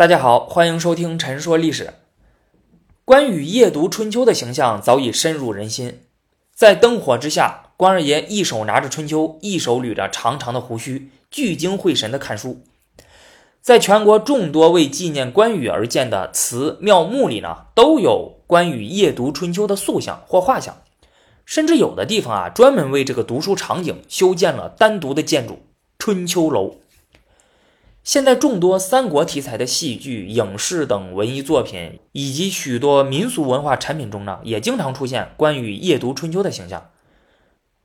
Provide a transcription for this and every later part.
大家好，欢迎收听《陈说历史》。关羽夜读春秋的形象早已深入人心。在灯火之下，关二爷一手拿着春秋，一手捋着长长的胡须，聚精会神地看书。在全国众多为纪念关羽而建的祠庙墓里呢，都有关羽夜读春秋的塑像或画像，甚至有的地方啊，专门为这个读书场景修建了单独的建筑——春秋楼。现在众多三国题材的戏剧、影视等文艺作品，以及许多民俗文化产品中呢，也经常出现关羽夜读春秋的形象。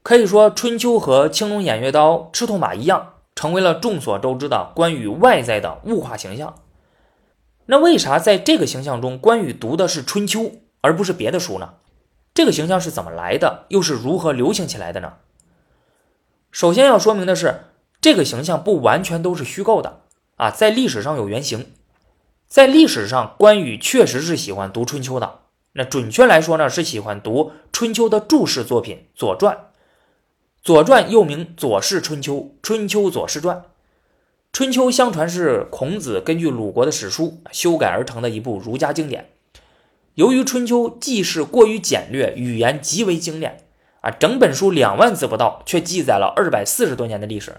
可以说，春秋和青龙偃月刀、赤兔马一样，成为了众所周知的关羽外在的物化形象。那为啥在这个形象中，关羽读的是春秋，而不是别的书呢？这个形象是怎么来的？又是如何流行起来的呢？首先要说明的是，这个形象不完全都是虚构的。啊，在历史上有原型，在历史上，关羽确实是喜欢读春秋的。那准确来说呢，是喜欢读春秋的注释作品《左传》。《左传》又名《左氏春秋》《春秋左氏传》。《春秋》相传是孔子根据鲁国的史书修改而成的一部儒家经典。由于《春秋》记事过于简略，语言极为精炼，啊，整本书两万字不到，却记载了二百四十多年的历史。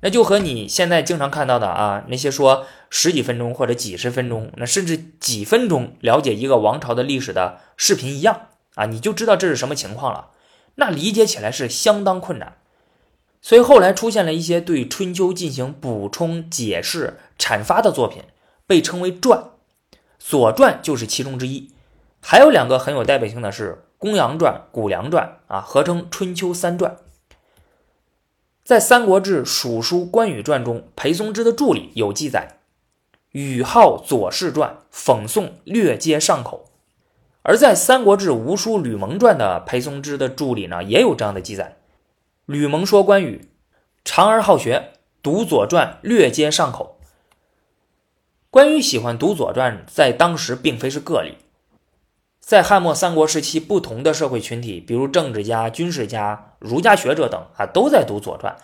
那就和你现在经常看到的啊，那些说十几分钟或者几十分钟，那甚至几分钟了解一个王朝的历史的视频一样啊，你就知道这是什么情况了。那理解起来是相当困难，所以后来出现了一些对春秋进行补充、解释、阐发的作品，被称为传，《左传》就是其中之一。还有两个很有代表性的是《公羊传》《谷梁传》啊，合称《春秋三传》。在《三国志·蜀书·关羽传》中，裴松之的注里有记载：“羽号左氏传，讽诵略皆上口。”而在《三国志·吴书·吕蒙传》的裴松之的注里呢，也有这样的记载：“吕蒙说关羽长而好学，读左传略皆上口。”关羽喜欢读左传，在当时并非是个例。在汉末三国时期，不同的社会群体，比如政治家、军事家、儒家学者等啊，都在读《左传》。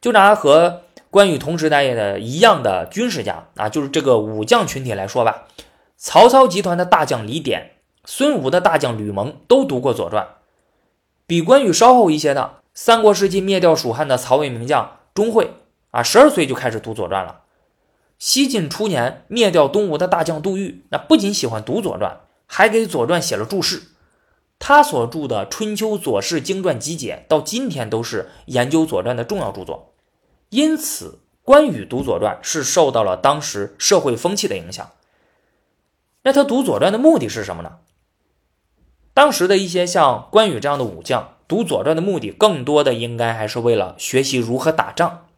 就拿和关羽同时代的一样的军事家啊，就是这个武将群体来说吧，曹操集团的大将李典、孙吴的大将吕蒙都读过《左传》。比关羽稍后一些的，三国时期灭掉蜀汉的曹魏名将钟会啊，十二岁就开始读《左传》了。西晋初年灭掉东吴的大将杜预，那不仅喜欢读《左传》。还给《左传》写了注释，他所著的《春秋左氏经传集解》到今天都是研究《左传》的重要著作。因此，关羽读《左传》是受到了当时社会风气的影响。那他读《左传》的目的是什么呢？当时的一些像关羽这样的武将读《左传》的目的，更多的应该还是为了学习如何打仗。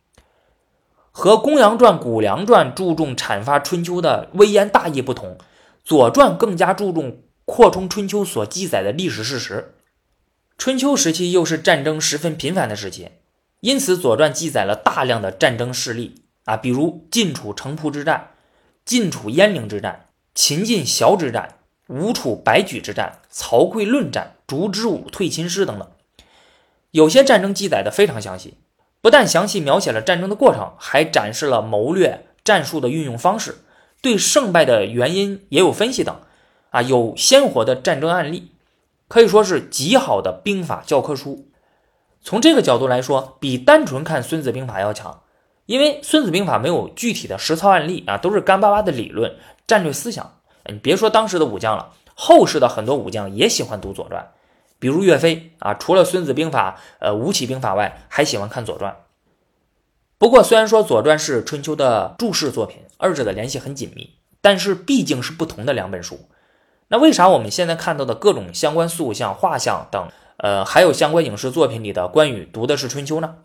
和《公羊传》《谷梁传》注重阐发春秋的微言大义不同。《左传》更加注重扩充春秋所记载的历史事实。春秋时期又是战争十分频繁的时期，因此《左传》记载了大量的战争事例啊，比如晋楚城濮之战、晋楚鄢陵之战、秦晋崤之战、吴楚白举之战、曹刿论战、烛之武退秦师等等。有些战争记载的非常详细，不但详细描写了战争的过程，还展示了谋略战术的运用方式。对胜败的原因也有分析等，啊，有鲜活的战争案例，可以说是极好的兵法教科书。从这个角度来说，比单纯看《孙子兵法》要强，因为《孙子兵法》没有具体的实操案例啊，都是干巴巴的理论、战略思想。你别说当时的武将了，后世的很多武将也喜欢读《左传》，比如岳飞啊，除了《孙子兵法》、呃吴起兵法外，还喜欢看《左传》。不过，虽然说《左传》是春秋的注释作品，二者的联系很紧密，但是毕竟是不同的两本书。那为啥我们现在看到的各种相关塑像、画像等，呃，还有相关影视作品里的关羽读的是春秋呢？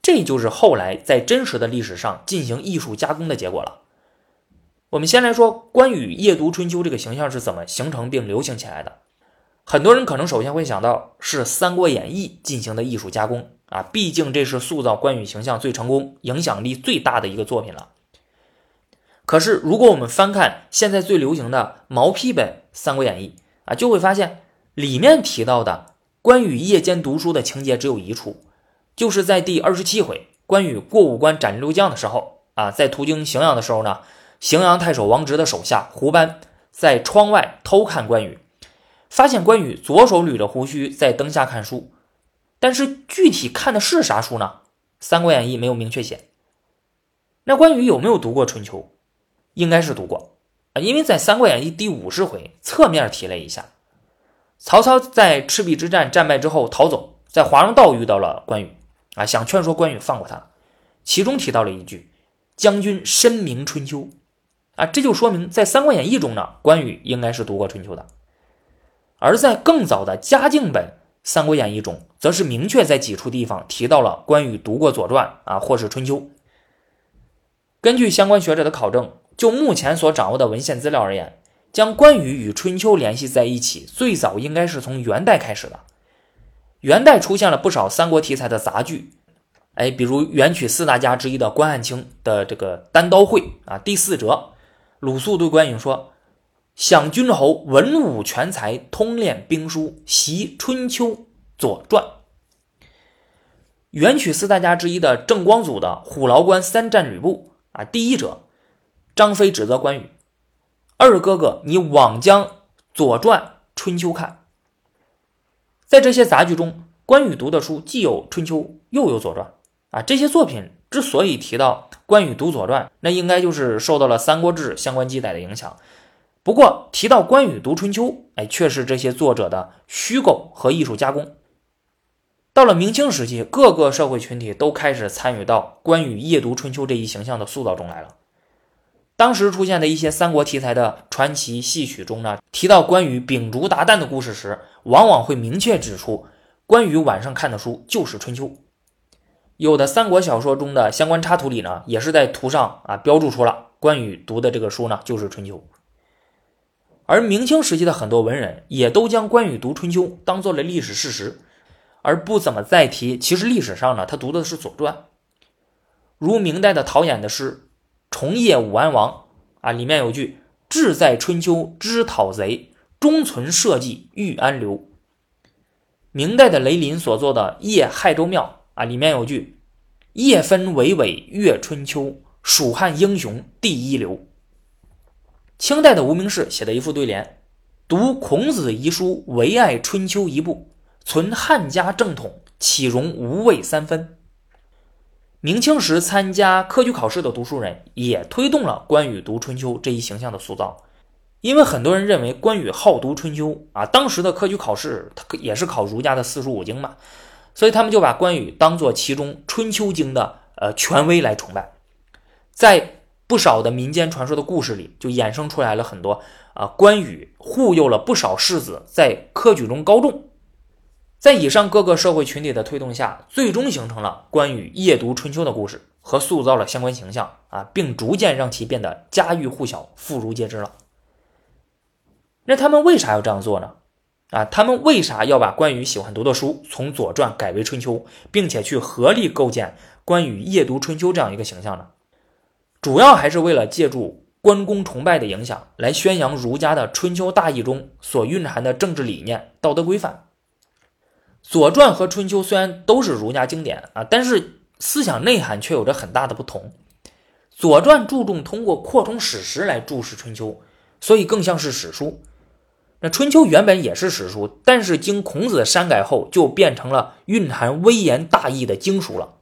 这就是后来在真实的历史上进行艺术加工的结果了。我们先来说关羽夜读春秋这个形象是怎么形成并流行起来的。很多人可能首先会想到是《三国演义》进行的艺术加工。啊，毕竟这是塑造关羽形象最成功、影响力最大的一个作品了。可是，如果我们翻看现在最流行的毛坯本《三国演义》啊，就会发现里面提到的关羽夜间读书的情节只有一处，就是在第二十七回关羽过五关斩六将的时候啊，在途经荥阳的时候呢，荥阳太守王直的手下胡班在窗外偷看关羽，发现关羽左手捋着胡须在灯下看书，但是具体看的是啥书呢？《三国演义》没有明确写。那关羽有没有读过《春秋》？应该是读过啊，因为在《三国演义》第五十回侧面提了一下，曹操在赤壁之战战败之后逃走，在华容道遇到了关羽啊，想劝说关羽放过他，其中提到了一句：“将军深明春秋。”啊，这就说明在《三国演义》中呢，关羽应该是读过《春秋》的。而在更早的嘉靖本《三国演义》中，则是明确在几处地方提到了关羽读过《左传》啊，或是《春秋》。根据相关学者的考证，就目前所掌握的文献资料而言，将关羽与《春秋》联系在一起，最早应该是从元代开始的。元代出现了不少三国题材的杂剧，哎，比如元曲四大家之一的关汉卿的这个《单刀会》啊，第四折。鲁肃对关羽说：“想君侯文武全才，通练兵书，习春秋左传。”元曲四大家之一的郑光祖的《虎牢关三战吕布》啊，第一者，张飞指责关羽：“二哥哥，你枉将左传、春秋看。”在这些杂剧中，关羽读的书既有春秋，又有左传啊，这些作品。之所以提到关羽读《左传》，那应该就是受到了《三国志》相关记载的影响。不过提到关羽读《春秋》，哎，却是这些作者的虚构和艺术加工。到了明清时期，各个社会群体都开始参与到关羽夜读《春秋》这一形象的塑造中来了。当时出现的一些三国题材的传奇戏曲中呢，提到关羽秉烛达旦的故事时，往往会明确指出，关羽晚上看的书就是《春秋》。有的三国小说中的相关插图里呢，也是在图上啊标注出了关羽读的这个书呢就是《春秋》。而明清时期的很多文人也都将关羽读《春秋》当做了历史事实，而不怎么再提其实历史上呢他读的是《左传》。如明代的陶衍的诗《重业武安王》啊，里面有句“志在春秋知讨贼，终存社稷欲安流”。明代的雷林所作的《夜亥州庙》。啊，里面有句“夜分巍巍阅春秋，蜀汉英雄第一流”。清代的无名氏写的一副对联：“读孔子遗书，唯爱春秋一部；存汉家正统，岂容无畏三分？”明清时参加科举考试的读书人也推动了关羽读春秋这一形象的塑造，因为很多人认为关羽好读春秋啊。当时的科举考试，他也是考儒家的四书五经嘛。所以他们就把关羽当做其中《春秋经》的呃权威来崇拜，在不少的民间传说的故事里，就衍生出来了很多啊关羽护佑了不少士子在科举中高中。在以上各个社会群体的推动下，最终形成了关羽夜读春秋的故事和塑造了相关形象啊，并逐渐让其变得家喻户晓、妇孺皆知了。那他们为啥要这样做呢？啊，他们为啥要把关羽喜欢读的书从《左传》改为《春秋》，并且去合力构建关羽夜读《春秋》这样一个形象呢？主要还是为了借助关公崇拜的影响，来宣扬儒家的《春秋大义》中所蕴含的政治理念、道德规范。《左传》和《春秋》虽然都是儒家经典啊，但是思想内涵却有着很大的不同。《左传》注重通过扩充史实来注释《春秋》，所以更像是史书。那《春秋》原本也是史书，但是经孔子删改后，就变成了蕴含微言大义的经书了。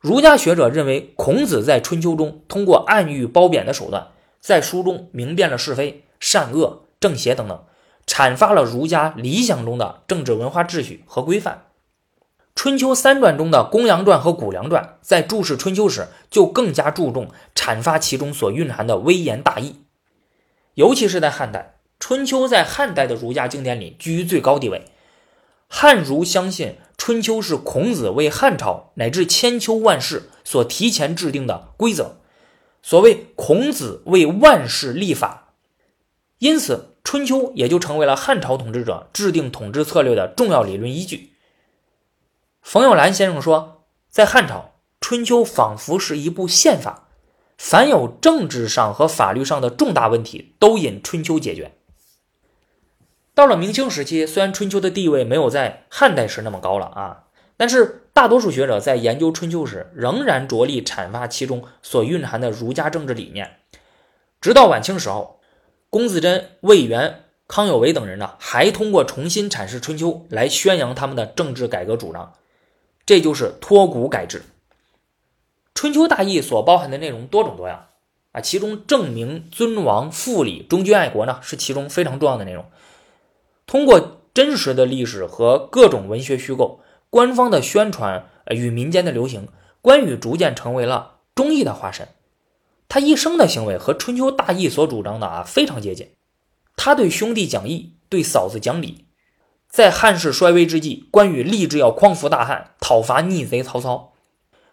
儒家学者认为，孔子在《春秋》中通过暗喻褒贬的手段，在书中明辨了是非、善恶、正邪等等，阐发了儒家理想中的政治文化秩序和规范。《春秋》三传中的《公羊传》和《谷梁传》在注释《春秋》时，就更加注重阐发其中所蕴含的微言大义，尤其是在汉代。春秋在汉代的儒家经典里居于最高地位，汉儒相信春秋是孔子为汉朝乃至千秋万世所提前制定的规则。所谓孔子为万世立法，因此春秋也就成为了汉朝统治者制定统治策略的重要理论依据。冯友兰先生说，在汉朝，春秋仿佛是一部宪法，凡有政治上和法律上的重大问题，都引春秋解决。到了明清时期，虽然春秋的地位没有在汉代时那么高了啊，但是大多数学者在研究春秋时，仍然着力阐发其中所蕴含的儒家政治理念。直到晚清时候，龚自珍、魏源、康有为等人呢，还通过重新阐释春秋来宣扬他们的政治改革主张，这就是托古改制。春秋大义所包含的内容多种多样啊，其中正名、尊王、复礼、忠君爱国呢，是其中非常重要的内容。通过真实的历史和各种文学虚构、官方的宣传与民间的流行，关羽逐渐成为了忠义的化身。他一生的行为和春秋大义所主张的啊非常接近。他对兄弟讲义，对嫂子讲理。在汉室衰微之际，关羽立志要匡扶大汉，讨伐逆贼曹操。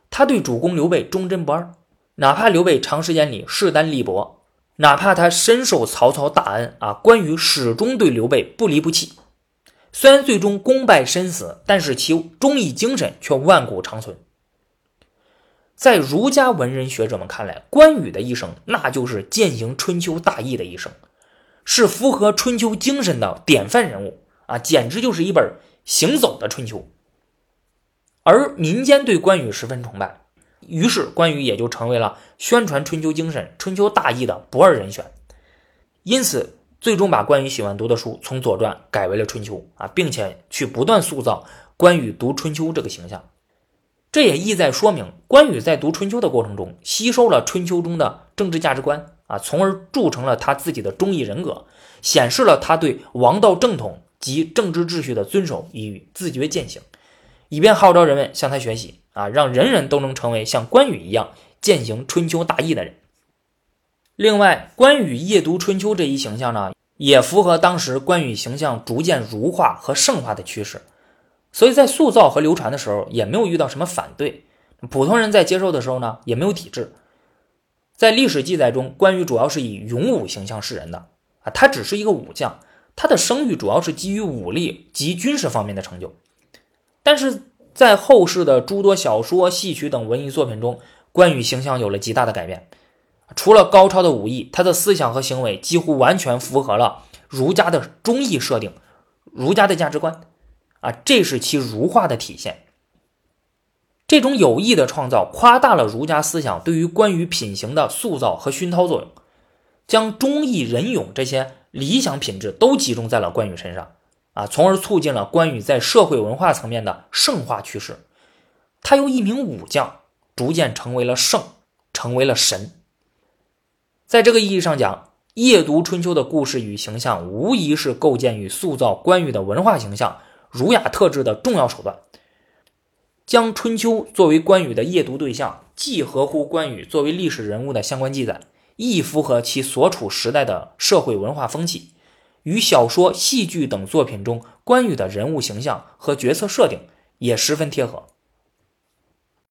他对主公刘备忠贞不二，哪怕刘备长时间里势单力薄。哪怕他深受曹操大恩啊，关羽始终对刘备不离不弃。虽然最终功败身死，但是其忠义精神却万古长存。在儒家文人学者们看来，关羽的一生那就是践行春秋大义的一生，是符合春秋精神的典范人物啊，简直就是一本行走的春秋。而民间对关羽十分崇拜。于是，关羽也就成为了宣传春秋精神、春秋大义的不二人选。因此，最终把关羽喜欢读的书从《左传》改为了《春秋》啊，并且去不断塑造关羽读《春秋》这个形象。这也意在说明，关羽在读《春秋》的过程中，吸收了《春秋》中的政治价值观啊，从而铸成了他自己的忠义人格，显示了他对王道正统及政治秩序的遵守与自觉践行，以便号召人们向他学习。啊，让人人都能成为像关羽一样践行春秋大义的人。另外，关羽夜读春秋这一形象呢，也符合当时关羽形象逐渐儒化和圣化的趋势，所以在塑造和流传的时候也没有遇到什么反对。普通人在接受的时候呢，也没有抵制。在历史记载中，关羽主要是以勇武形象示人的啊，他只是一个武将，他的声誉主要是基于武力及军事方面的成就，但是。在后世的诸多小说、戏曲等文艺作品中，关羽形象有了极大的改变。除了高超的武艺，他的思想和行为几乎完全符合了儒家的忠义设定、儒家的价值观。啊，这是其儒化的体现。这种有意的创造，夸大了儒家思想对于关羽品行的塑造和熏陶作用，将忠义仁勇这些理想品质都集中在了关羽身上。啊，从而促进了关羽在社会文化层面的圣化趋势。他由一名武将逐渐成为了圣，成为了神。在这个意义上讲，夜读春秋的故事与形象，无疑是构建与塑造关羽的文化形象、儒雅特质的重要手段。将春秋作为关羽的夜读对象，既合乎关羽作为历史人物的相关记载，亦符合其所处时代的社会文化风气。与小说、戏剧等作品中关羽的人物形象和角色设定也十分贴合。